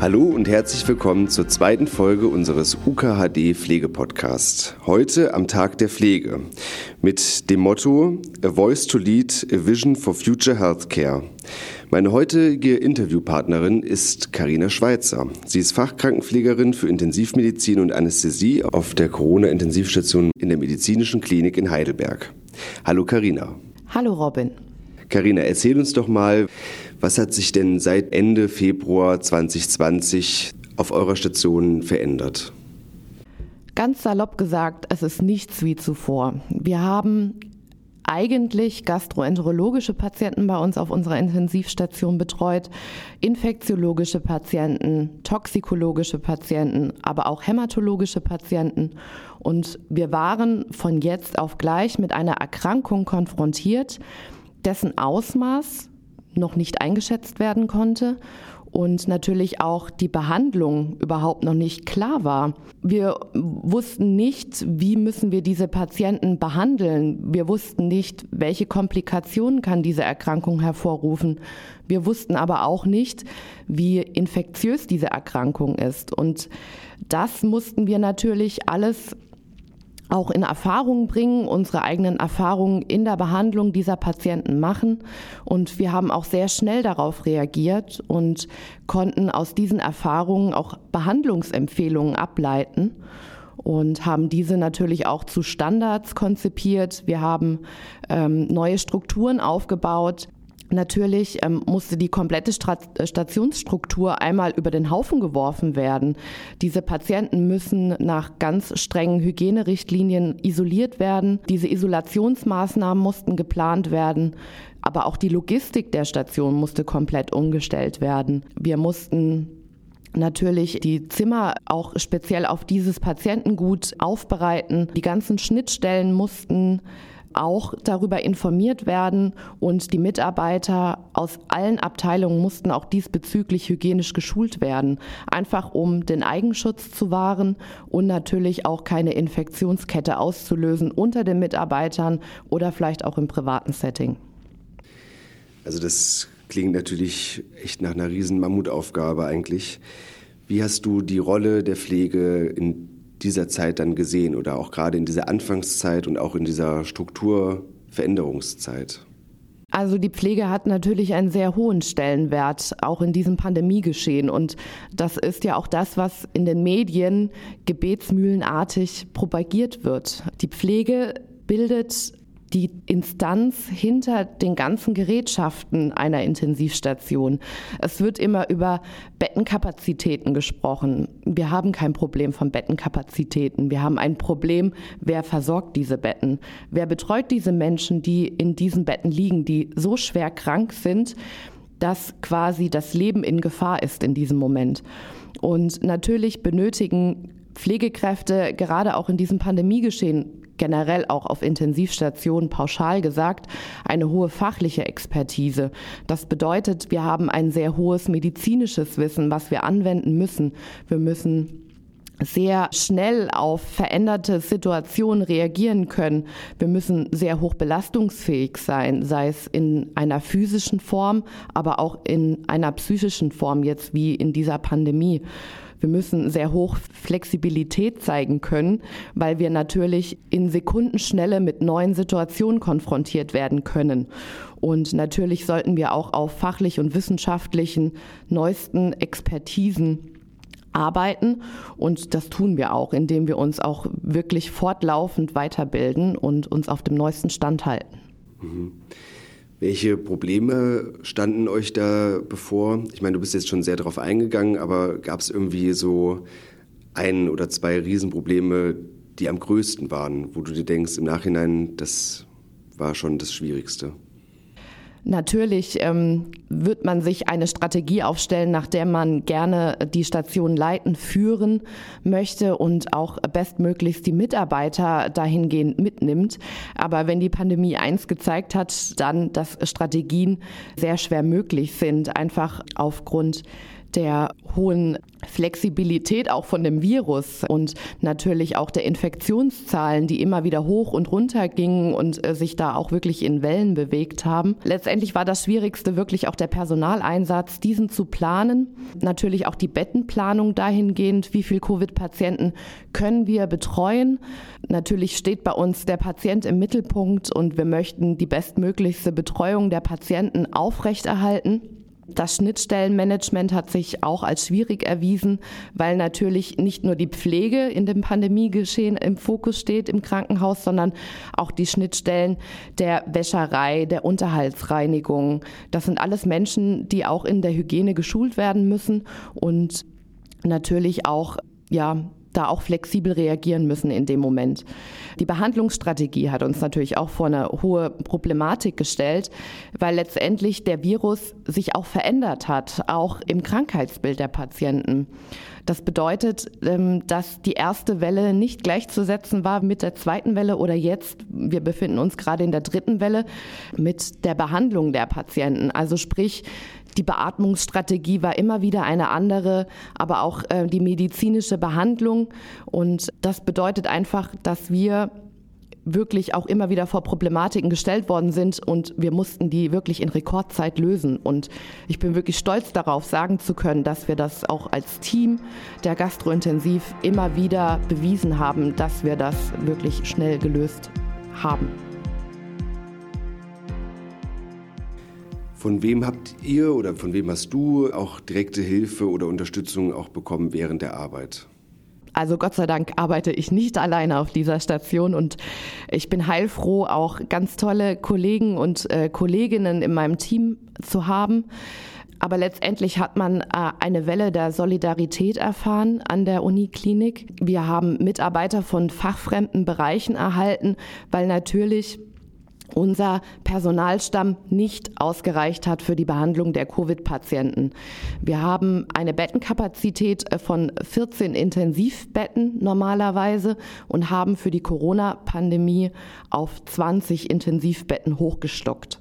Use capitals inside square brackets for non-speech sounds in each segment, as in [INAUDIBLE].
Hallo und herzlich willkommen zur zweiten Folge unseres UKHD Pflegepodcasts. Heute am Tag der Pflege mit dem Motto A Voice to Lead, a Vision for Future Healthcare. Meine heutige Interviewpartnerin ist Karina Schweitzer. Sie ist Fachkrankenpflegerin für Intensivmedizin und Anästhesie auf der Corona-Intensivstation in der Medizinischen Klinik in Heidelberg. Hallo Karina. Hallo Robin. Karina, erzähl uns doch mal, was hat sich denn seit Ende Februar 2020 auf eurer Station verändert? Ganz salopp gesagt, es ist nichts wie zuvor. Wir haben eigentlich gastroenterologische Patienten bei uns auf unserer Intensivstation betreut, infektiologische Patienten, toxikologische Patienten, aber auch hämatologische Patienten. Und wir waren von jetzt auf gleich mit einer Erkrankung konfrontiert, dessen Ausmaß noch nicht eingeschätzt werden konnte und natürlich auch die Behandlung überhaupt noch nicht klar war. Wir wussten nicht, wie müssen wir diese Patienten behandeln. Wir wussten nicht, welche Komplikationen kann diese Erkrankung hervorrufen. Wir wussten aber auch nicht, wie infektiös diese Erkrankung ist. Und das mussten wir natürlich alles auch in Erfahrung bringen, unsere eigenen Erfahrungen in der Behandlung dieser Patienten machen. Und wir haben auch sehr schnell darauf reagiert und konnten aus diesen Erfahrungen auch Behandlungsempfehlungen ableiten und haben diese natürlich auch zu Standards konzipiert. Wir haben ähm, neue Strukturen aufgebaut, Natürlich ähm, musste die komplette Stra Stationsstruktur einmal über den Haufen geworfen werden. Diese Patienten müssen nach ganz strengen Hygienerichtlinien isoliert werden. Diese Isolationsmaßnahmen mussten geplant werden. Aber auch die Logistik der Station musste komplett umgestellt werden. Wir mussten natürlich die Zimmer auch speziell auf dieses Patientengut aufbereiten. Die ganzen Schnittstellen mussten auch darüber informiert werden und die Mitarbeiter aus allen Abteilungen mussten auch diesbezüglich hygienisch geschult werden, einfach um den Eigenschutz zu wahren und natürlich auch keine Infektionskette auszulösen unter den Mitarbeitern oder vielleicht auch im privaten Setting. Also das klingt natürlich echt nach einer riesen Mammutaufgabe eigentlich. Wie hast du die Rolle der Pflege in dieser Zeit dann gesehen oder auch gerade in dieser Anfangszeit und auch in dieser Strukturveränderungszeit? Also die Pflege hat natürlich einen sehr hohen Stellenwert, auch in diesem Pandemiegeschehen. Und das ist ja auch das, was in den Medien gebetsmühlenartig propagiert wird. Die Pflege bildet die Instanz hinter den ganzen Gerätschaften einer Intensivstation. Es wird immer über Bettenkapazitäten gesprochen. Wir haben kein Problem von Bettenkapazitäten. Wir haben ein Problem, wer versorgt diese Betten? Wer betreut diese Menschen, die in diesen Betten liegen, die so schwer krank sind, dass quasi das Leben in Gefahr ist in diesem Moment? Und natürlich benötigen Pflegekräfte gerade auch in diesem Pandemiegeschehen generell auch auf Intensivstationen pauschal gesagt eine hohe fachliche Expertise. Das bedeutet, wir haben ein sehr hohes medizinisches Wissen, was wir anwenden müssen. Wir müssen sehr schnell auf veränderte Situationen reagieren können. Wir müssen sehr hoch belastungsfähig sein, sei es in einer physischen Form, aber auch in einer psychischen Form, jetzt wie in dieser Pandemie. Wir müssen sehr hoch Flexibilität zeigen können, weil wir natürlich in Sekundenschnelle mit neuen Situationen konfrontiert werden können. Und natürlich sollten wir auch auf fachlich und wissenschaftlichen neuesten Expertisen arbeiten. Und das tun wir auch, indem wir uns auch wirklich fortlaufend weiterbilden und uns auf dem neuesten Stand halten. Mhm. Welche Probleme standen euch da bevor? Ich meine, du bist jetzt schon sehr darauf eingegangen, aber gab es irgendwie so ein oder zwei Riesenprobleme, die am größten waren, wo du dir denkst, im Nachhinein, das war schon das Schwierigste? Natürlich ähm, wird man sich eine Strategie aufstellen, nach der man gerne die Station leiten, führen möchte und auch bestmöglichst die Mitarbeiter dahingehend mitnimmt. Aber wenn die Pandemie eins gezeigt hat, dann, dass Strategien sehr schwer möglich sind, einfach aufgrund der hohen Flexibilität auch von dem Virus und natürlich auch der Infektionszahlen, die immer wieder hoch und runter gingen und äh, sich da auch wirklich in Wellen bewegt haben. Letztendlich war das Schwierigste wirklich auch der Personaleinsatz, diesen zu planen. Natürlich auch die Bettenplanung dahingehend, wie viel Covid-Patienten können wir betreuen. Natürlich steht bei uns der Patient im Mittelpunkt und wir möchten die bestmöglichste Betreuung der Patienten aufrechterhalten. Das Schnittstellenmanagement hat sich auch als schwierig erwiesen, weil natürlich nicht nur die Pflege in dem Pandemiegeschehen im Fokus steht im Krankenhaus, sondern auch die Schnittstellen der Wäscherei, der Unterhaltsreinigung. Das sind alles Menschen, die auch in der Hygiene geschult werden müssen und natürlich auch ja, da auch flexibel reagieren müssen in dem Moment. Die Behandlungsstrategie hat uns natürlich auch vor eine hohe Problematik gestellt, weil letztendlich der Virus sich auch verändert hat, auch im Krankheitsbild der Patienten. Das bedeutet, ähm, dass die erste Welle nicht gleichzusetzen war mit der zweiten Welle oder jetzt, wir befinden uns gerade in der dritten Welle, mit der Behandlung der Patienten. Also sprich, die Beatmungsstrategie war immer wieder eine andere, aber auch äh, die medizinische Behandlung. Und das bedeutet einfach, dass wir wirklich auch immer wieder vor Problematiken gestellt worden sind und wir mussten die wirklich in Rekordzeit lösen. Und ich bin wirklich stolz darauf, sagen zu können, dass wir das auch als Team der Gastrointensiv immer wieder bewiesen haben, dass wir das wirklich schnell gelöst haben. Von wem habt ihr oder von wem hast du auch direkte Hilfe oder Unterstützung auch bekommen während der Arbeit? Also Gott sei Dank arbeite ich nicht alleine auf dieser Station und ich bin heilfroh, auch ganz tolle Kollegen und äh, Kolleginnen in meinem Team zu haben. Aber letztendlich hat man äh, eine Welle der Solidarität erfahren an der Uniklinik. Wir haben Mitarbeiter von fachfremden Bereichen erhalten, weil natürlich unser Personalstamm nicht ausgereicht hat für die Behandlung der Covid-Patienten. Wir haben eine Bettenkapazität äh, von 14 Intensivbetten normalerweise und haben für die Corona-Pandemie auf 20 Intensivbetten hochgestockt.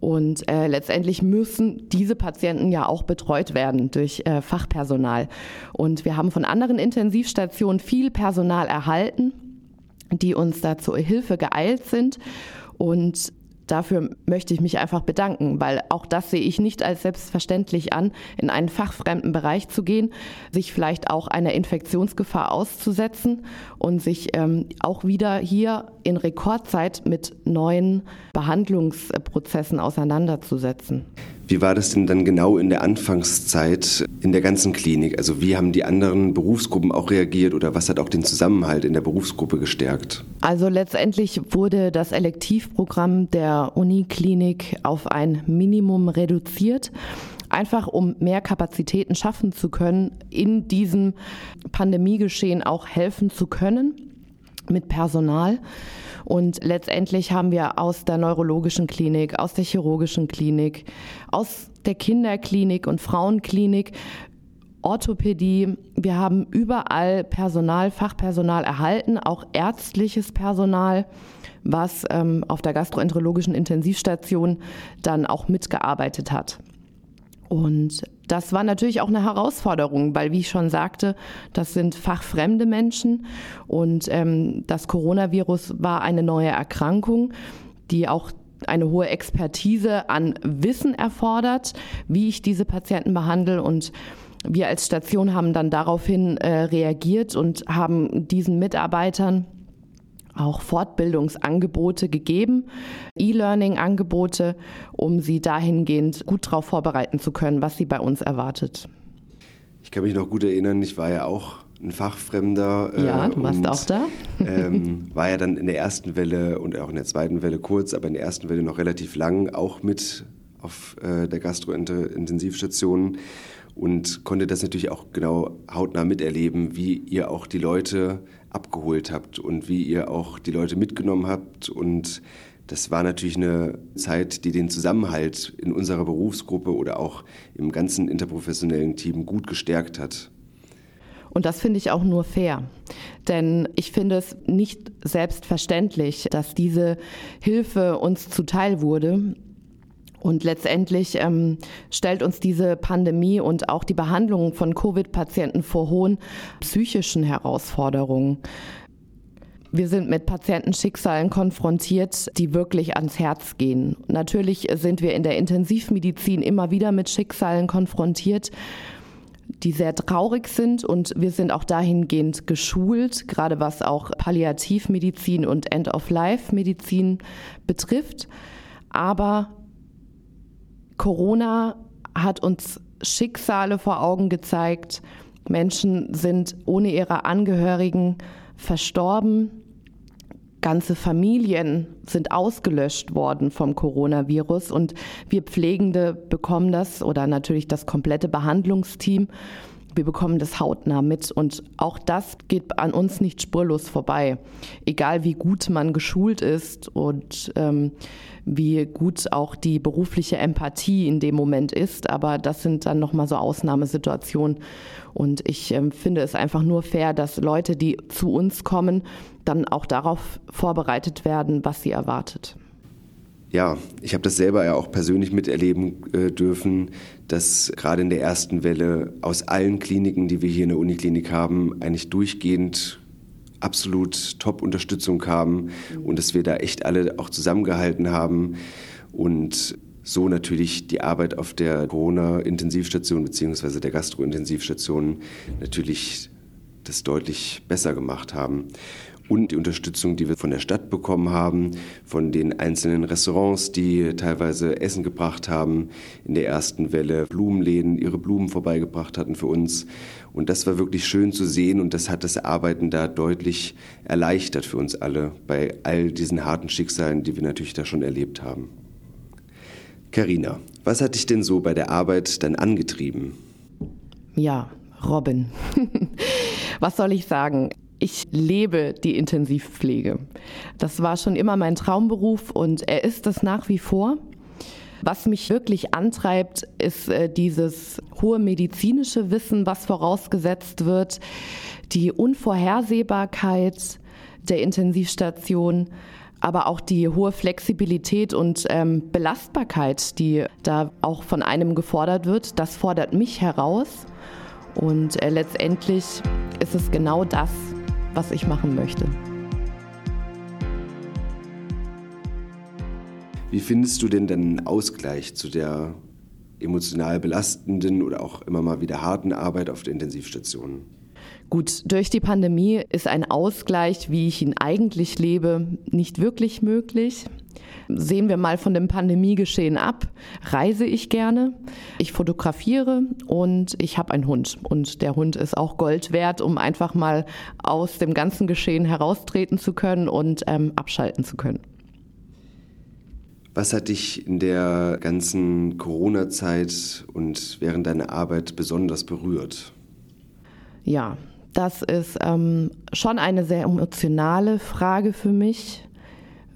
Und äh, letztendlich müssen diese Patienten ja auch betreut werden durch äh, Fachpersonal. Und wir haben von anderen Intensivstationen viel Personal erhalten, die uns da zur Hilfe geeilt sind. Und dafür möchte ich mich einfach bedanken, weil auch das sehe ich nicht als selbstverständlich an, in einen fachfremden Bereich zu gehen, sich vielleicht auch einer Infektionsgefahr auszusetzen und sich ähm, auch wieder hier in Rekordzeit mit neuen Behandlungsprozessen auseinanderzusetzen. Wie war das denn dann genau in der Anfangszeit in der ganzen Klinik? Also wie haben die anderen Berufsgruppen auch reagiert oder was hat auch den Zusammenhalt in der Berufsgruppe gestärkt? Also letztendlich wurde das Elektivprogramm der Uniklinik auf ein Minimum reduziert einfach um mehr Kapazitäten schaffen zu können, in diesem Pandemiegeschehen auch helfen zu können mit Personal. Und letztendlich haben wir aus der neurologischen Klinik, aus der chirurgischen Klinik, aus der Kinderklinik und Frauenklinik Orthopädie. Wir haben überall Personal, Fachpersonal erhalten, auch ärztliches Personal, was ähm, auf der gastroenterologischen Intensivstation dann auch mitgearbeitet hat. Und das war natürlich auch eine Herausforderung, weil, wie ich schon sagte, das sind fachfremde Menschen und ähm, das Coronavirus war eine neue Erkrankung, die auch eine hohe Expertise an Wissen erfordert, wie ich diese Patienten behandle. Und wir als Station haben dann daraufhin äh, reagiert und haben diesen Mitarbeitern auch Fortbildungsangebote gegeben, E-Learning-Angebote, um sie dahingehend gut darauf vorbereiten zu können, was sie bei uns erwartet. Ich kann mich noch gut erinnern, ich war ja auch ein Fachfremder. Äh, ja, du warst und, auch da. ähm, war ja dann in der ersten Welle und auch in der zweiten Welle kurz, aber in der ersten Welle noch relativ lang, auch mit auf äh, der Gastrointensivstation und konnte das natürlich auch genau hautnah miterleben, wie ihr auch die Leute abgeholt habt und wie ihr auch die Leute mitgenommen habt. Und das war natürlich eine Zeit, die den Zusammenhalt in unserer Berufsgruppe oder auch im ganzen interprofessionellen Team gut gestärkt hat. Und das finde ich auch nur fair. Denn ich finde es nicht selbstverständlich, dass diese Hilfe uns zuteil wurde. Und letztendlich ähm, stellt uns diese Pandemie und auch die Behandlung von Covid-Patienten vor hohen psychischen Herausforderungen. Wir sind mit Patientenschicksalen konfrontiert, die wirklich ans Herz gehen. Natürlich sind wir in der Intensivmedizin immer wieder mit Schicksalen konfrontiert, die sehr traurig sind und wir sind auch dahingehend geschult, gerade was auch Palliativmedizin und End-of-Life-Medizin betrifft. Aber Corona hat uns Schicksale vor Augen gezeigt. Menschen sind ohne ihre Angehörigen verstorben. Ganze Familien sind ausgelöscht worden vom Coronavirus und wir Pflegende bekommen das oder natürlich das komplette Behandlungsteam wir bekommen das hautnah mit und auch das geht an uns nicht spurlos vorbei. Egal wie gut man geschult ist und ähm, wie gut auch die berufliche Empathie in dem Moment ist, aber das sind dann nochmal so Ausnahmesituationen. Und ich ähm, finde es einfach nur fair, dass Leute, die zu uns kommen, dann auch darauf vorbereitet werden, was sie erwartet. Ja, ich habe das selber ja auch persönlich miterleben äh, dürfen, dass gerade in der ersten Welle aus allen Kliniken, die wir hier in der Uniklinik haben, eigentlich durchgehend absolut Top-Unterstützung kam und dass wir da echt alle auch zusammengehalten haben und so natürlich die Arbeit auf der Corona-Intensivstation bzw. der Gastro-Intensivstation natürlich das deutlich besser gemacht haben und die Unterstützung, die wir von der Stadt bekommen haben, von den einzelnen Restaurants, die teilweise Essen gebracht haben in der ersten Welle, Blumenläden ihre Blumen vorbeigebracht hatten für uns. Und das war wirklich schön zu sehen und das hat das Arbeiten da deutlich erleichtert für uns alle bei all diesen harten Schicksalen, die wir natürlich da schon erlebt haben. Karina, was hat dich denn so bei der Arbeit dann angetrieben? Ja, Robin. [LAUGHS] was soll ich sagen? Ich lebe die Intensivpflege. Das war schon immer mein Traumberuf und er ist es nach wie vor. Was mich wirklich antreibt, ist äh, dieses hohe medizinische Wissen, was vorausgesetzt wird, die Unvorhersehbarkeit der Intensivstation, aber auch die hohe Flexibilität und ähm, Belastbarkeit, die da auch von einem gefordert wird. Das fordert mich heraus. Und äh, letztendlich ist es genau das, was ich machen möchte. Wie findest du denn den Ausgleich zu der emotional belastenden oder auch immer mal wieder harten Arbeit auf der Intensivstation? Gut, durch die Pandemie ist ein Ausgleich, wie ich ihn eigentlich lebe, nicht wirklich möglich. Sehen wir mal von dem Pandemiegeschehen ab. Reise ich gerne, ich fotografiere und ich habe einen Hund. Und der Hund ist auch Gold wert, um einfach mal aus dem ganzen Geschehen heraustreten zu können und ähm, abschalten zu können. Was hat dich in der ganzen Corona-Zeit und während deiner Arbeit besonders berührt? Ja, das ist ähm, schon eine sehr emotionale Frage für mich,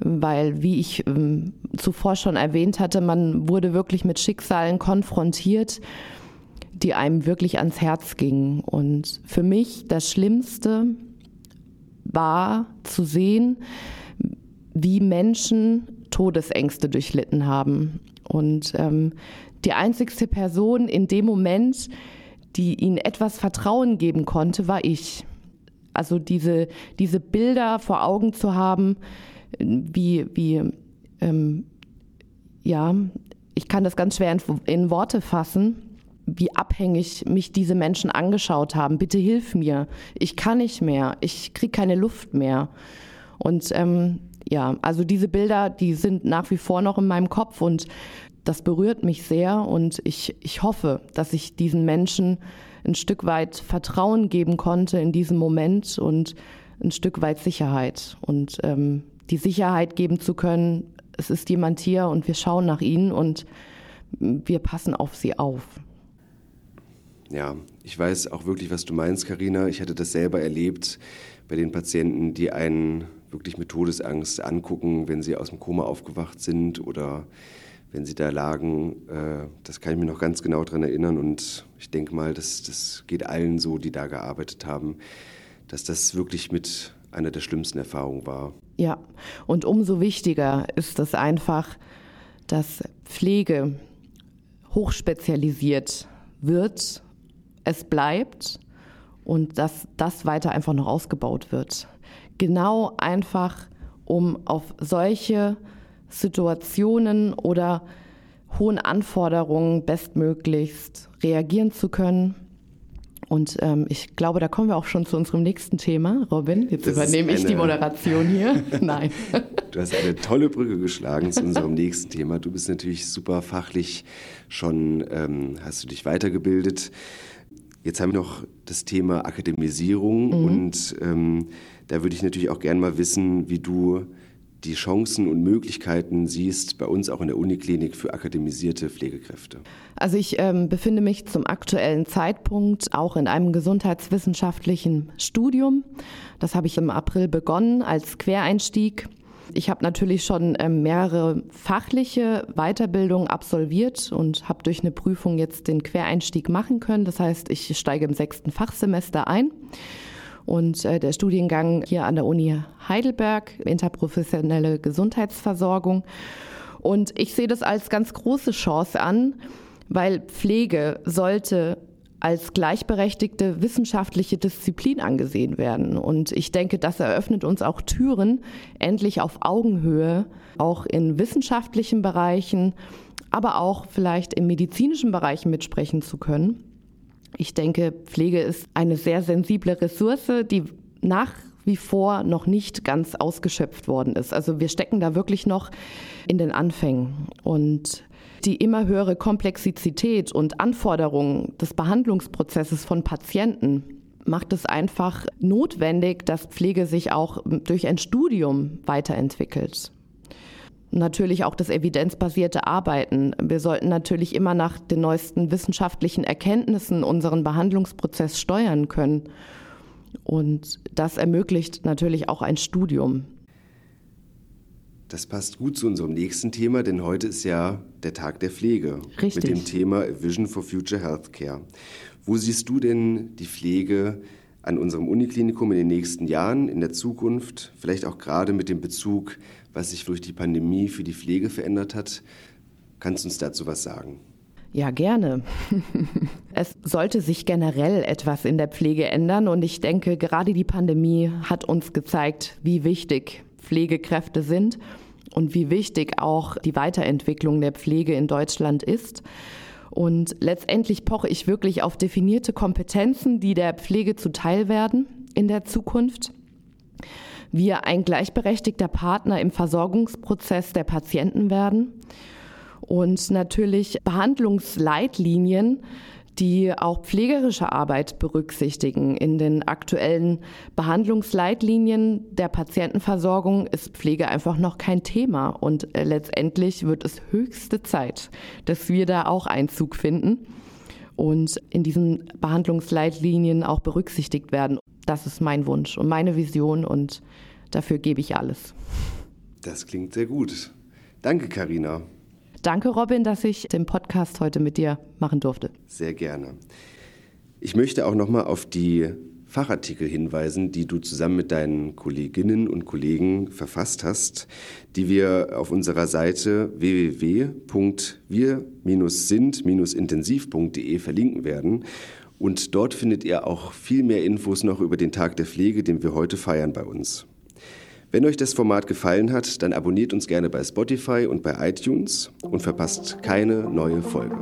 weil, wie ich ähm, zuvor schon erwähnt hatte, man wurde wirklich mit Schicksalen konfrontiert, die einem wirklich ans Herz gingen. Und für mich das Schlimmste war zu sehen, wie Menschen Todesängste durchlitten haben. Und ähm, die einzigste Person in dem Moment, die ihnen etwas Vertrauen geben konnte, war ich. Also diese, diese Bilder vor Augen zu haben, wie, wie ähm, ja, ich kann das ganz schwer in, in Worte fassen, wie abhängig mich diese Menschen angeschaut haben. Bitte hilf mir. Ich kann nicht mehr. Ich kriege keine Luft mehr. Und ähm, ja, also diese Bilder, die sind nach wie vor noch in meinem Kopf und das berührt mich sehr und ich, ich hoffe, dass ich diesen Menschen ein Stück weit Vertrauen geben konnte in diesem Moment und ein Stück weit Sicherheit. Und ähm, die Sicherheit geben zu können, es ist jemand hier und wir schauen nach ihnen und wir passen auf sie auf. Ja, ich weiß auch wirklich, was du meinst, Karina. Ich hatte das selber erlebt bei den Patienten, die einen wirklich mit Todesangst angucken, wenn sie aus dem Koma aufgewacht sind oder wenn sie da lagen. Äh, das kann ich mir noch ganz genau daran erinnern und ich denke mal, das, das geht allen so, die da gearbeitet haben, dass das wirklich mit einer der schlimmsten Erfahrungen war. Ja, und umso wichtiger ist es einfach, dass Pflege hochspezialisiert wird, es bleibt und dass das weiter einfach noch ausgebaut wird. Genau einfach, um auf solche Situationen oder hohen Anforderungen bestmöglichst reagieren zu können. Und ähm, ich glaube, da kommen wir auch schon zu unserem nächsten Thema. Robin, jetzt das übernehme ich die Moderation hier. [LAUGHS] Nein. Du hast eine tolle Brücke geschlagen zu unserem nächsten Thema. Du bist natürlich super fachlich schon, ähm, hast du dich weitergebildet. Jetzt haben wir noch das Thema Akademisierung mhm. und ähm, da würde ich natürlich auch gerne mal wissen, wie du die Chancen und Möglichkeiten siehst bei uns auch in der Uniklinik für akademisierte Pflegekräfte? Also ich ähm, befinde mich zum aktuellen Zeitpunkt auch in einem gesundheitswissenschaftlichen Studium. Das habe ich im April begonnen als Quereinstieg. Ich habe natürlich schon ähm, mehrere fachliche Weiterbildungen absolviert und habe durch eine Prüfung jetzt den Quereinstieg machen können. Das heißt, ich steige im sechsten Fachsemester ein. Und äh, der Studiengang hier an der Uni Heidelberg, interprofessionelle Gesundheitsversorgung. Und ich sehe das als ganz große Chance an, weil Pflege sollte als gleichberechtigte wissenschaftliche Disziplin angesehen werden. Und ich denke, das eröffnet uns auch Türen, endlich auf Augenhöhe, auch in wissenschaftlichen Bereichen, aber auch vielleicht im medizinischen Bereich mitsprechen zu können. Ich denke, Pflege ist eine sehr sensible Ressource, die nach wie vor noch nicht ganz ausgeschöpft worden ist. Also wir stecken da wirklich noch in den Anfängen. Und die immer höhere Komplexität und Anforderungen des Behandlungsprozesses von Patienten macht es einfach notwendig, dass Pflege sich auch durch ein Studium weiterentwickelt natürlich auch das evidenzbasierte Arbeiten. Wir sollten natürlich immer nach den neuesten wissenschaftlichen Erkenntnissen unseren Behandlungsprozess steuern können. Und das ermöglicht natürlich auch ein Studium. Das passt gut zu unserem nächsten Thema, denn heute ist ja der Tag der Pflege. Richtig. Mit dem Thema Vision for Future Healthcare. Wo siehst du denn die Pflege an unserem Uniklinikum in den nächsten Jahren, in der Zukunft, vielleicht auch gerade mit dem Bezug, was sich durch die Pandemie für die Pflege verändert hat. Kannst du uns dazu was sagen? Ja, gerne. [LAUGHS] es sollte sich generell etwas in der Pflege ändern und ich denke, gerade die Pandemie hat uns gezeigt, wie wichtig Pflegekräfte sind und wie wichtig auch die Weiterentwicklung der Pflege in Deutschland ist. Und letztendlich poche ich wirklich auf definierte Kompetenzen, die der Pflege zuteil werden in der Zukunft. Wir ein gleichberechtigter Partner im Versorgungsprozess der Patienten werden und natürlich Behandlungsleitlinien, die auch pflegerische Arbeit berücksichtigen. In den aktuellen Behandlungsleitlinien der Patientenversorgung ist Pflege einfach noch kein Thema und äh, letztendlich wird es höchste Zeit, dass wir da auch Einzug finden und in diesen Behandlungsleitlinien auch berücksichtigt werden. Das ist mein Wunsch und meine Vision und dafür gebe ich alles. Das klingt sehr gut. Danke, Karina. Danke, Robin, dass ich den Podcast heute mit dir machen durfte. Sehr gerne. Ich möchte auch noch mal auf die Fachartikel hinweisen, die du zusammen mit deinen Kolleginnen und Kollegen verfasst hast, die wir auf unserer Seite www.wir-sind-intensiv.de verlinken werden. Und dort findet ihr auch viel mehr Infos noch über den Tag der Pflege, den wir heute feiern bei uns. Wenn euch das Format gefallen hat, dann abonniert uns gerne bei Spotify und bei iTunes und verpasst keine neue Folge.